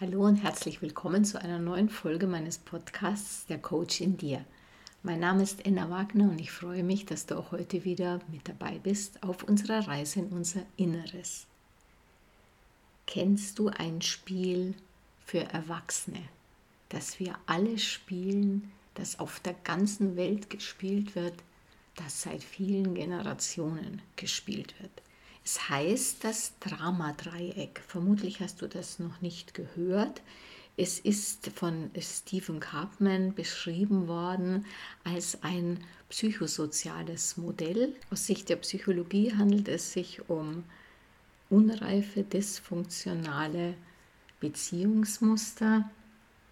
Hallo und herzlich willkommen zu einer neuen Folge meines Podcasts Der Coach in dir. Mein Name ist Enna Wagner und ich freue mich, dass du auch heute wieder mit dabei bist auf unserer Reise in unser Inneres. Kennst du ein Spiel für Erwachsene, das wir alle spielen, das auf der ganzen Welt gespielt wird, das seit vielen Generationen gespielt wird? Es heißt das Dramadreieck. Vermutlich hast du das noch nicht gehört. Es ist von Stephen Karpman beschrieben worden als ein psychosoziales Modell. Aus Sicht der Psychologie handelt es sich um unreife, dysfunktionale Beziehungsmuster,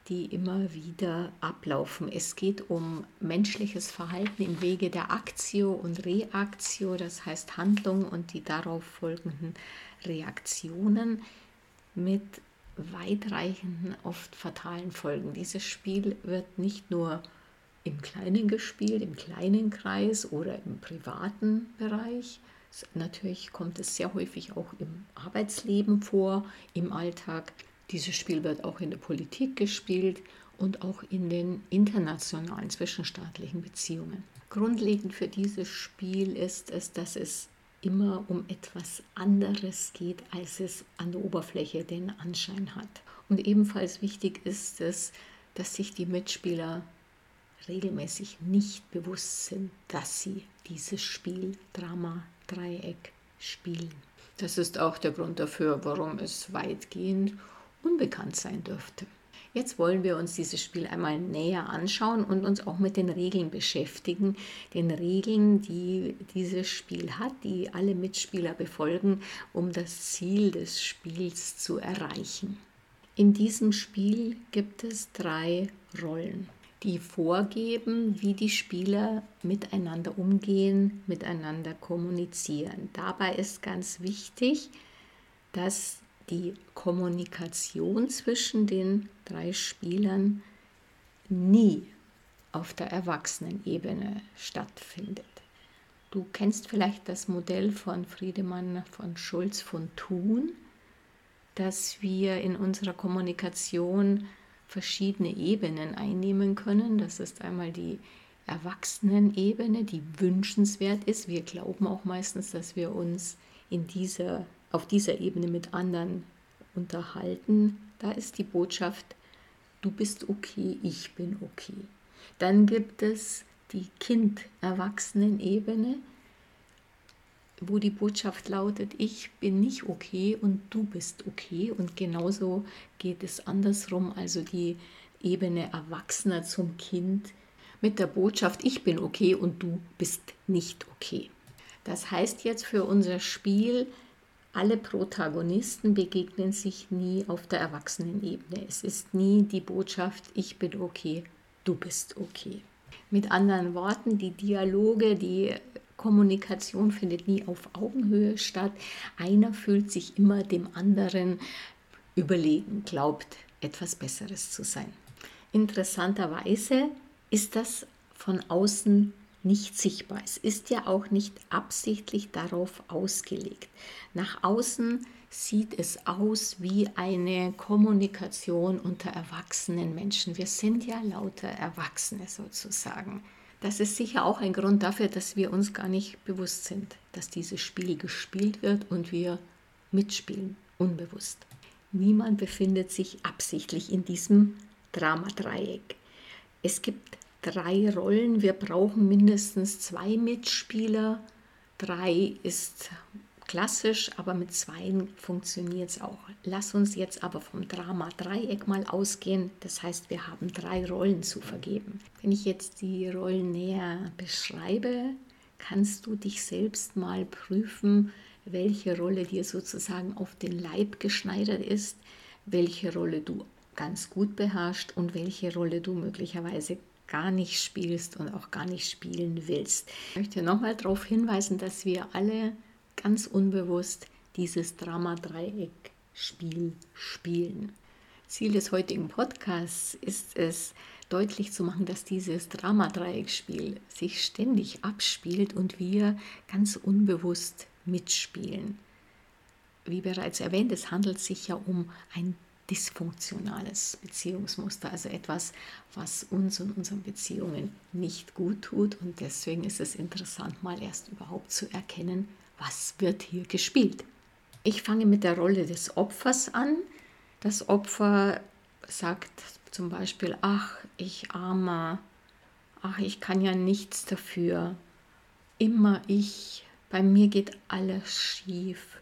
die immer wieder ablaufen. Es geht um menschliches Verhalten im Wege der Aktio und Reaktio, das heißt Handlung und die darauf folgenden Reaktionen mit weitreichenden, oft fatalen Folgen. Dieses Spiel wird nicht nur im Kleinen gespielt, im kleinen Kreis oder im privaten Bereich. Natürlich kommt es sehr häufig auch im Arbeitsleben vor, im Alltag dieses Spiel wird auch in der Politik gespielt und auch in den internationalen zwischenstaatlichen Beziehungen. Grundlegend für dieses Spiel ist es, dass es immer um etwas anderes geht, als es an der Oberfläche den Anschein hat. Und ebenfalls wichtig ist es, dass sich die Mitspieler regelmäßig nicht bewusst sind, dass sie dieses Spiel Drama Dreieck spielen. Das ist auch der Grund dafür, warum es weitgehend unbekannt sein dürfte. Jetzt wollen wir uns dieses Spiel einmal näher anschauen und uns auch mit den Regeln beschäftigen. Den Regeln, die dieses Spiel hat, die alle Mitspieler befolgen, um das Ziel des Spiels zu erreichen. In diesem Spiel gibt es drei Rollen, die vorgeben, wie die Spieler miteinander umgehen, miteinander kommunizieren. Dabei ist ganz wichtig, dass die Kommunikation zwischen den drei Spielern nie auf der Erwachsenenebene stattfindet. Du kennst vielleicht das Modell von Friedemann von Schulz von Thun, dass wir in unserer Kommunikation verschiedene Ebenen einnehmen können. Das ist einmal die Erwachsenenebene, die wünschenswert ist. Wir glauben auch meistens, dass wir uns in dieser auf dieser Ebene mit anderen unterhalten, da ist die Botschaft, du bist okay, ich bin okay. Dann gibt es die Kind-Erwachsenen-Ebene, wo die Botschaft lautet, ich bin nicht okay und du bist okay. Und genauso geht es andersrum, also die Ebene Erwachsener zum Kind mit der Botschaft, ich bin okay und du bist nicht okay. Das heißt jetzt für unser Spiel, alle Protagonisten begegnen sich nie auf der Erwachsenenebene. Es ist nie die Botschaft, ich bin okay, du bist okay. Mit anderen Worten, die Dialoge, die Kommunikation findet nie auf Augenhöhe statt. Einer fühlt sich immer dem anderen überlegen, glaubt etwas Besseres zu sein. Interessanterweise ist das von außen nicht sichtbar. Es ist ja auch nicht absichtlich darauf ausgelegt. Nach außen sieht es aus wie eine Kommunikation unter erwachsenen Menschen. Wir sind ja lauter Erwachsene sozusagen. Das ist sicher auch ein Grund dafür, dass wir uns gar nicht bewusst sind, dass dieses Spiel gespielt wird und wir mitspielen, unbewusst. Niemand befindet sich absichtlich in diesem Dramadreieck. Es gibt drei Rollen. Wir brauchen mindestens zwei Mitspieler. Drei ist klassisch, aber mit zweien funktioniert es auch. Lass uns jetzt aber vom Drama Dreieck mal ausgehen. Das heißt, wir haben drei Rollen zu vergeben. Wenn ich jetzt die Rollen näher beschreibe, kannst du dich selbst mal prüfen, welche Rolle dir sozusagen auf den Leib geschneidert ist, welche Rolle du ganz gut beherrschst und welche Rolle du möglicherweise gar nicht spielst und auch gar nicht spielen willst. Ich möchte nochmal darauf hinweisen, dass wir alle ganz unbewusst dieses Drama-Dreieck-Spiel spielen. Ziel des heutigen Podcasts ist es, deutlich zu machen, dass dieses Drama-Dreieck-Spiel sich ständig abspielt und wir ganz unbewusst mitspielen. Wie bereits erwähnt, es handelt sich ja um ein dysfunktionales Beziehungsmuster, also etwas, was uns und unseren Beziehungen nicht gut tut. Und deswegen ist es interessant, mal erst überhaupt zu erkennen, was wird hier gespielt. Ich fange mit der Rolle des Opfers an. Das Opfer sagt zum Beispiel, ach, ich armer, ach, ich kann ja nichts dafür. Immer ich, bei mir geht alles schief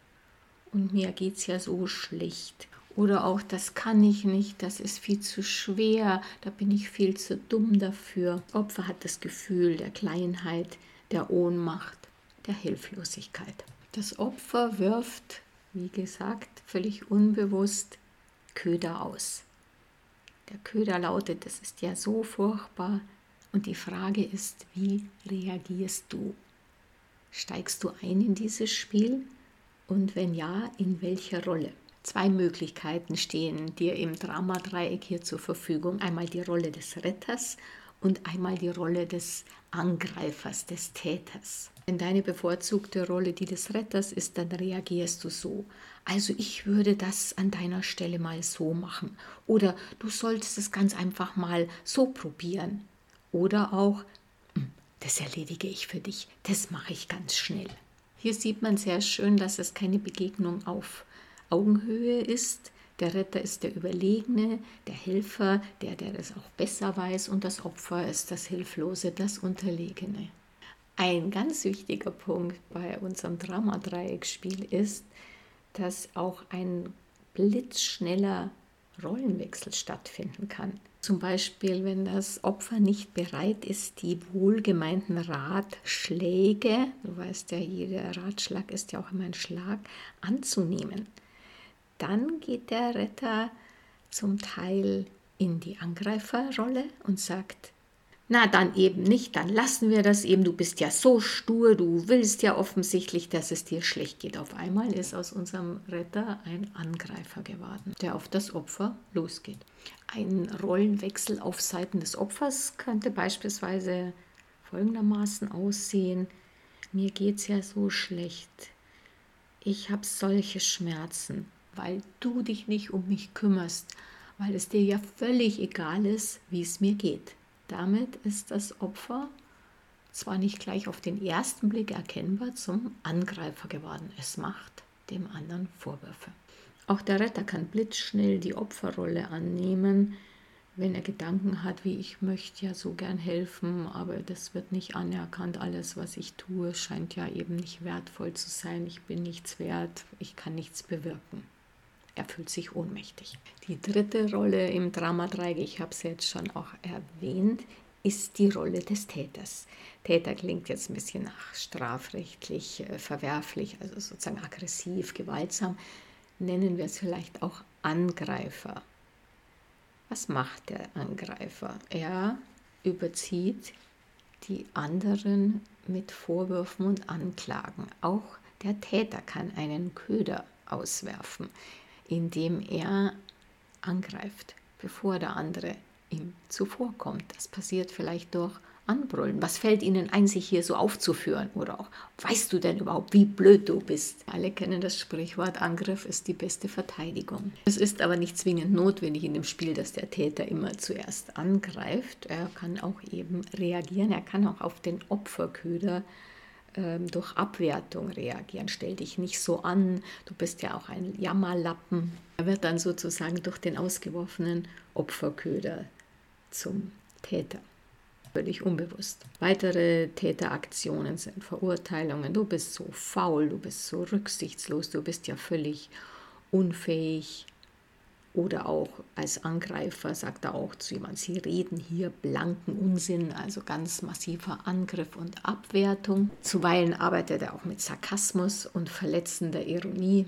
und mir geht es ja so schlecht. Oder auch, das kann ich nicht, das ist viel zu schwer, da bin ich viel zu dumm dafür. Opfer hat das Gefühl der Kleinheit, der Ohnmacht, der Hilflosigkeit. Das Opfer wirft, wie gesagt, völlig unbewusst Köder aus. Der Köder lautet, das ist ja so furchtbar. Und die Frage ist, wie reagierst du? Steigst du ein in dieses Spiel? Und wenn ja, in welcher Rolle? Zwei Möglichkeiten stehen dir im Dramadreieck hier zur Verfügung. Einmal die Rolle des Retters und einmal die Rolle des Angreifers, des Täters. Wenn deine bevorzugte Rolle die des Retters ist, dann reagierst du so. Also ich würde das an deiner Stelle mal so machen. Oder du solltest es ganz einfach mal so probieren. Oder auch, hm, das erledige ich für dich, das mache ich ganz schnell. Hier sieht man sehr schön, dass es keine Begegnung auf Augenhöhe ist. Der Retter ist der Überlegene, der Helfer, der, der es auch besser weiß, und das Opfer ist das Hilflose, das Unterlegene. Ein ganz wichtiger Punkt bei unserem Dramadreieckspiel ist, dass auch ein blitzschneller Rollenwechsel stattfinden kann. Zum Beispiel, wenn das Opfer nicht bereit ist, die wohlgemeinten Ratschläge, du weißt ja, jeder Ratschlag ist ja auch immer ein Schlag, anzunehmen dann geht der Retter zum Teil in die Angreiferrolle und sagt, na dann eben nicht, dann lassen wir das eben, du bist ja so stur, du willst ja offensichtlich, dass es dir schlecht geht. Auf einmal ist aus unserem Retter ein Angreifer geworden, der auf das Opfer losgeht. Ein Rollenwechsel auf Seiten des Opfers könnte beispielsweise folgendermaßen aussehen, mir geht es ja so schlecht, ich habe solche Schmerzen, weil du dich nicht um mich kümmerst, weil es dir ja völlig egal ist, wie es mir geht. Damit ist das Opfer zwar nicht gleich auf den ersten Blick erkennbar zum Angreifer geworden. Es macht dem anderen Vorwürfe. Auch der Retter kann blitzschnell die Opferrolle annehmen, wenn er Gedanken hat, wie ich möchte ja so gern helfen, aber das wird nicht anerkannt. Alles, was ich tue, scheint ja eben nicht wertvoll zu sein. Ich bin nichts wert, ich kann nichts bewirken. Fühlt sich ohnmächtig. Die dritte Rolle im Dramadreieck, ich habe es jetzt schon auch erwähnt, ist die Rolle des Täters. Täter klingt jetzt ein bisschen nach strafrechtlich äh, verwerflich, also sozusagen aggressiv, gewaltsam. Nennen wir es vielleicht auch Angreifer. Was macht der Angreifer? Er überzieht die anderen mit Vorwürfen und Anklagen. Auch der Täter kann einen Köder auswerfen indem er angreift, bevor der andere ihm zuvorkommt. Das passiert vielleicht durch Anbrüllen. Was fällt Ihnen ein, sich hier so aufzuführen? Oder auch, weißt du denn überhaupt, wie blöd du bist? Alle kennen das Sprichwort, Angriff ist die beste Verteidigung. Es ist aber nicht zwingend notwendig in dem Spiel, dass der Täter immer zuerst angreift. Er kann auch eben reagieren, er kann auch auf den Opferköder ähm, durch Abwertung reagieren. Stell dich nicht so an, du bist ja auch ein Jammerlappen. Er wird dann sozusagen durch den ausgeworfenen Opferköder zum Täter. Völlig unbewusst. Weitere Täteraktionen sind Verurteilungen. Du bist so faul, du bist so rücksichtslos, du bist ja völlig unfähig, oder auch als Angreifer sagt er auch zu jemandem, Sie reden hier blanken Unsinn, also ganz massiver Angriff und Abwertung. Zuweilen arbeitet er auch mit Sarkasmus und verletzender Ironie.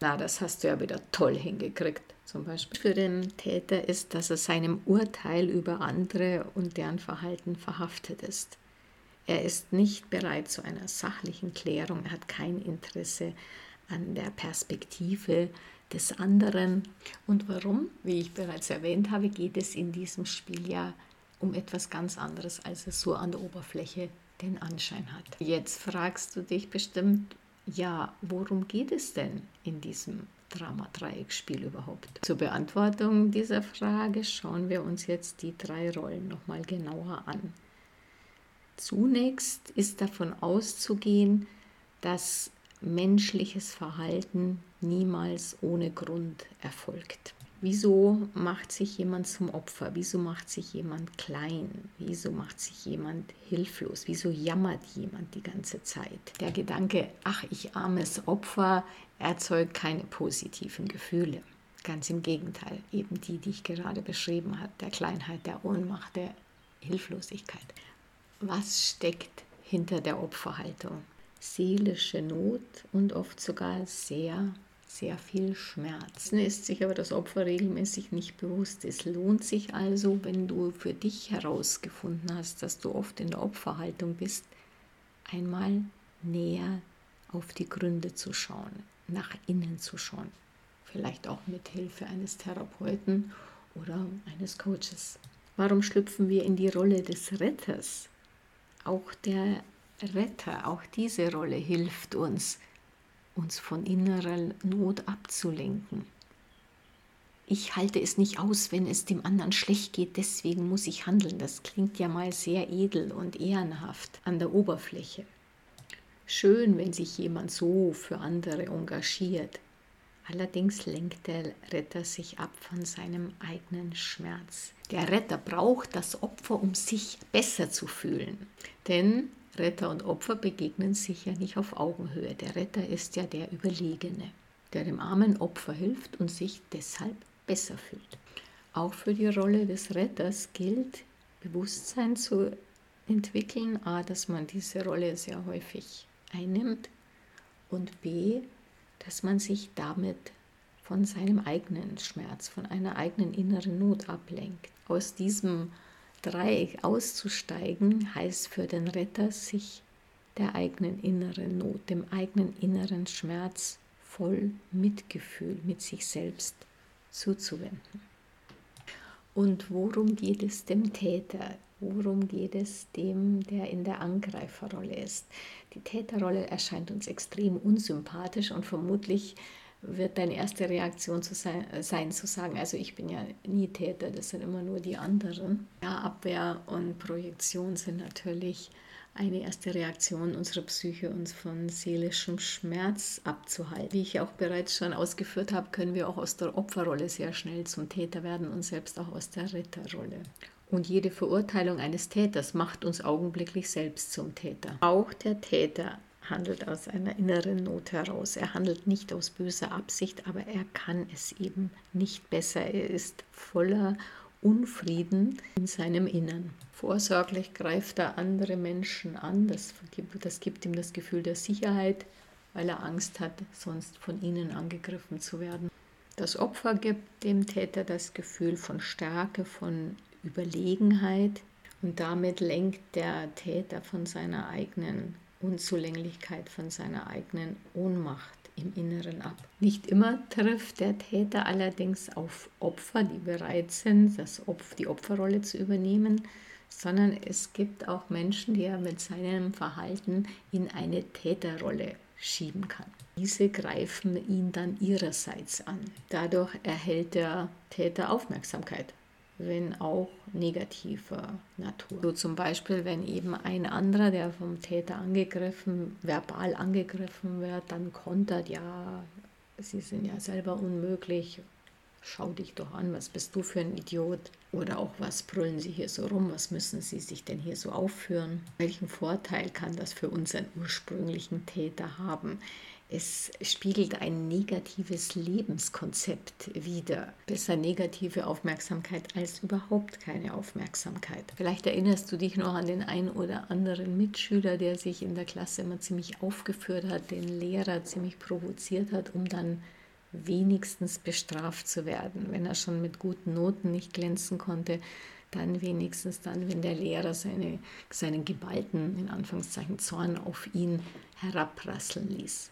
Na, das hast du ja wieder toll hingekriegt. Zum Beispiel für den Täter ist, dass er seinem Urteil über andere und deren Verhalten verhaftet ist. Er ist nicht bereit zu einer sachlichen Klärung, er hat kein Interesse an der Perspektive des anderen. Und warum? Wie ich bereits erwähnt habe, geht es in diesem Spiel ja um etwas ganz anderes, als es so an der Oberfläche den Anschein hat. Jetzt fragst du dich bestimmt, ja, worum geht es denn in diesem Drama-Dreieckspiel überhaupt? Zur Beantwortung dieser Frage schauen wir uns jetzt die drei Rollen nochmal genauer an. Zunächst ist davon auszugehen, dass menschliches Verhalten niemals ohne Grund erfolgt. Wieso macht sich jemand zum Opfer? Wieso macht sich jemand klein? Wieso macht sich jemand hilflos? Wieso jammert jemand die ganze Zeit? Der Gedanke, ach, ich armes Opfer, erzeugt keine positiven Gefühle. Ganz im Gegenteil, eben die, die ich gerade beschrieben habe, der Kleinheit, der Ohnmacht, der Hilflosigkeit. Was steckt hinter der Opferhaltung? Seelische Not und oft sogar sehr sehr viel Schmerzen ist sich aber das Opfer regelmäßig nicht bewusst. Es lohnt sich also, wenn du für dich herausgefunden hast, dass du oft in der Opferhaltung bist, einmal näher auf die Gründe zu schauen, nach innen zu schauen. Vielleicht auch mit Hilfe eines Therapeuten oder eines Coaches. Warum schlüpfen wir in die Rolle des Retters? Auch der Retter, auch diese Rolle hilft uns, uns von innerer Not abzulenken. Ich halte es nicht aus, wenn es dem anderen schlecht geht, deswegen muss ich handeln. Das klingt ja mal sehr edel und ehrenhaft an der Oberfläche. Schön, wenn sich jemand so für andere engagiert. Allerdings lenkt der Retter sich ab von seinem eigenen Schmerz. Der Retter braucht das Opfer, um sich besser zu fühlen. Denn Retter und Opfer begegnen sich ja nicht auf Augenhöhe. Der Retter ist ja der Überlegene, der dem armen Opfer hilft und sich deshalb besser fühlt. Auch für die Rolle des Retters gilt, Bewusstsein zu entwickeln, a, dass man diese Rolle sehr häufig einnimmt und b, dass man sich damit von seinem eigenen Schmerz, von einer eigenen inneren Not ablenkt. Aus diesem Dreieck auszusteigen, heißt für den Retter, sich der eigenen inneren Not, dem eigenen inneren Schmerz voll Mitgefühl mit sich selbst zuzuwenden. Und worum geht es dem Täter? Worum geht es dem, der in der Angreiferrolle ist? Die Täterrolle erscheint uns extrem unsympathisch und vermutlich wird deine erste Reaktion zu sein, sein, zu sagen, also ich bin ja nie Täter, das sind immer nur die anderen. Ja, Abwehr und Projektion sind natürlich eine erste Reaktion unserer Psyche, uns von seelischem Schmerz abzuhalten. Wie ich auch bereits schon ausgeführt habe, können wir auch aus der Opferrolle sehr schnell zum Täter werden und selbst auch aus der Ritterrolle. Und jede Verurteilung eines Täters macht uns augenblicklich selbst zum Täter. Auch der Täter handelt aus einer inneren Not heraus. Er handelt nicht aus böser Absicht, aber er kann es eben nicht besser. Er ist voller Unfrieden in seinem Innern. Vorsorglich greift er andere Menschen an. Das gibt, das gibt ihm das Gefühl der Sicherheit, weil er Angst hat, sonst von ihnen angegriffen zu werden. Das Opfer gibt dem Täter das Gefühl von Stärke, von Überlegenheit und damit lenkt der Täter von seiner eigenen Unzulänglichkeit von seiner eigenen Ohnmacht im Inneren ab. Nicht immer trifft der Täter allerdings auf Opfer, die bereit sind, das Opf die Opferrolle zu übernehmen, sondern es gibt auch Menschen, die er mit seinem Verhalten in eine Täterrolle schieben kann. Diese greifen ihn dann ihrerseits an. Dadurch erhält der Täter Aufmerksamkeit wenn auch negativer Natur. So zum Beispiel, wenn eben ein anderer, der vom Täter angegriffen, verbal angegriffen wird, dann kontert, ja, sie sind ja selber unmöglich, schau dich doch an, was bist du für ein Idiot? Oder auch, was brüllen sie hier so rum, was müssen sie sich denn hier so aufführen? Welchen Vorteil kann das für unseren ursprünglichen Täter haben? Es spiegelt ein negatives Lebenskonzept wider. Besser negative Aufmerksamkeit als überhaupt keine Aufmerksamkeit. Vielleicht erinnerst du dich noch an den einen oder anderen Mitschüler, der sich in der Klasse immer ziemlich aufgeführt hat, den Lehrer ziemlich provoziert hat, um dann wenigstens bestraft zu werden. Wenn er schon mit guten Noten nicht glänzen konnte, dann wenigstens dann, wenn der Lehrer seine, seinen geballten, in Anführungszeichen, Zorn auf ihn herabprasseln ließ.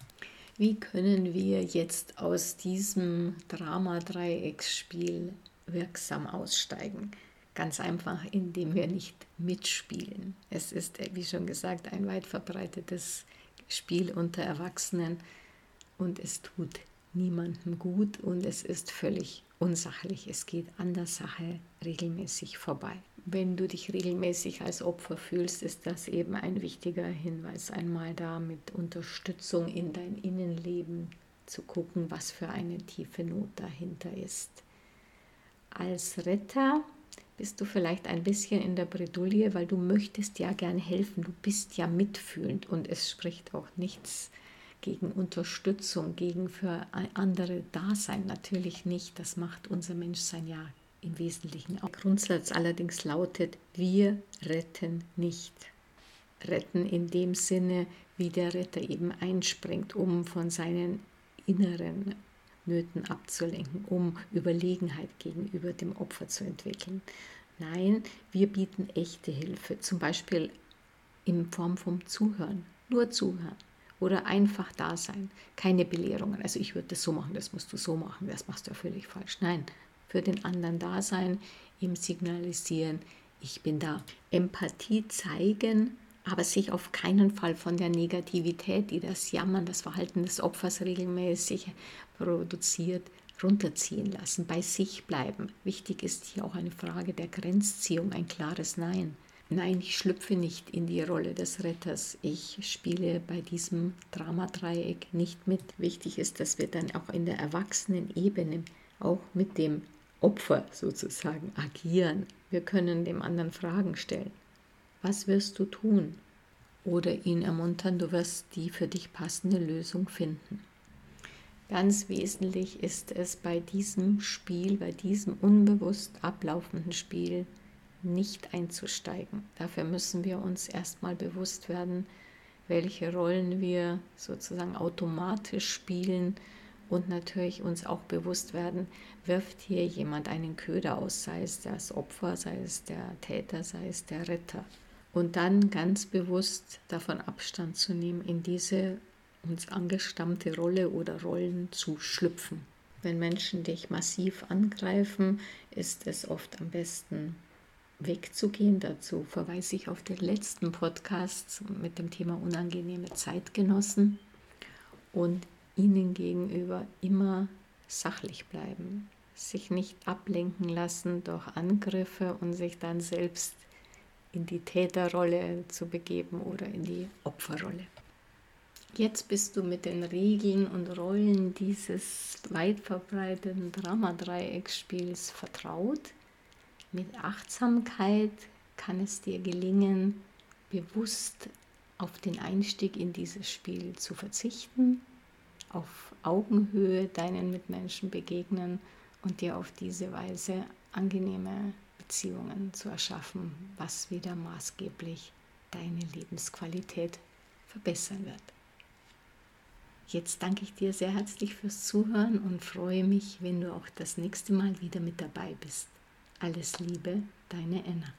Wie können wir jetzt aus diesem Drama-Dreiecksspiel wirksam aussteigen? Ganz einfach, indem wir nicht mitspielen. Es ist, wie schon gesagt, ein weit verbreitetes Spiel unter Erwachsenen und es tut niemandem gut und es ist völlig unsachlich. Es geht an der Sache regelmäßig vorbei. Wenn du dich regelmäßig als Opfer fühlst, ist das eben ein wichtiger Hinweis, einmal da mit Unterstützung in dein Innenleben zu gucken, was für eine tiefe Not dahinter ist. Als Retter bist du vielleicht ein bisschen in der Bredouille, weil du möchtest ja gern helfen, du bist ja mitfühlend und es spricht auch nichts gegen Unterstützung, gegen für andere Dasein, natürlich nicht. Das macht unser Menschsein ja im Wesentlichen. Der Grundsatz allerdings lautet, wir retten nicht. Retten in dem Sinne, wie der Retter eben einspringt, um von seinen inneren Nöten abzulenken, um Überlegenheit gegenüber dem Opfer zu entwickeln. Nein, wir bieten echte Hilfe, zum Beispiel in Form vom Zuhören, nur zuhören oder einfach da sein, keine Belehrungen. Also ich würde das so machen, das musst du so machen, das machst du ja völlig falsch. Nein, für den anderen da sein, ihm signalisieren, ich bin da. Empathie zeigen, aber sich auf keinen Fall von der Negativität, die das Jammern, das Verhalten des Opfers regelmäßig produziert, runterziehen lassen, bei sich bleiben. Wichtig ist hier auch eine Frage der Grenzziehung, ein klares Nein. Nein, ich schlüpfe nicht in die Rolle des Retters. Ich spiele bei diesem Dramadreieck nicht mit. Wichtig ist, dass wir dann auch in der Erwachsenen-Ebene auch mit dem Opfer sozusagen agieren. Wir können dem anderen Fragen stellen. Was wirst du tun? Oder ihn ermuntern, du wirst die für dich passende Lösung finden. Ganz wesentlich ist es bei diesem Spiel, bei diesem unbewusst ablaufenden Spiel, nicht einzusteigen. Dafür müssen wir uns erstmal bewusst werden, welche Rollen wir sozusagen automatisch spielen und natürlich uns auch bewusst werden, wirft hier jemand einen Köder aus, sei es das Opfer, sei es der Täter, sei es der Retter. Und dann ganz bewusst davon Abstand zu nehmen, in diese uns angestammte Rolle oder Rollen zu schlüpfen. Wenn Menschen dich massiv angreifen, ist es oft am besten wegzugehen. Dazu verweise ich auf den letzten Podcast mit dem Thema unangenehme Zeitgenossen und ihnen gegenüber immer sachlich bleiben, sich nicht ablenken lassen durch Angriffe und sich dann selbst in die Täterrolle zu begeben oder in die Opferrolle. Jetzt bist du mit den Regeln und Rollen dieses weit verbreiteten Dramadreieckspiels vertraut. Mit Achtsamkeit kann es dir gelingen, bewusst auf den Einstieg in dieses Spiel zu verzichten, auf Augenhöhe deinen Mitmenschen begegnen und dir auf diese Weise angenehme Beziehungen zu erschaffen, was wieder maßgeblich deine Lebensqualität verbessern wird. Jetzt danke ich dir sehr herzlich fürs Zuhören und freue mich, wenn du auch das nächste Mal wieder mit dabei bist. Alles Liebe, deine Enna.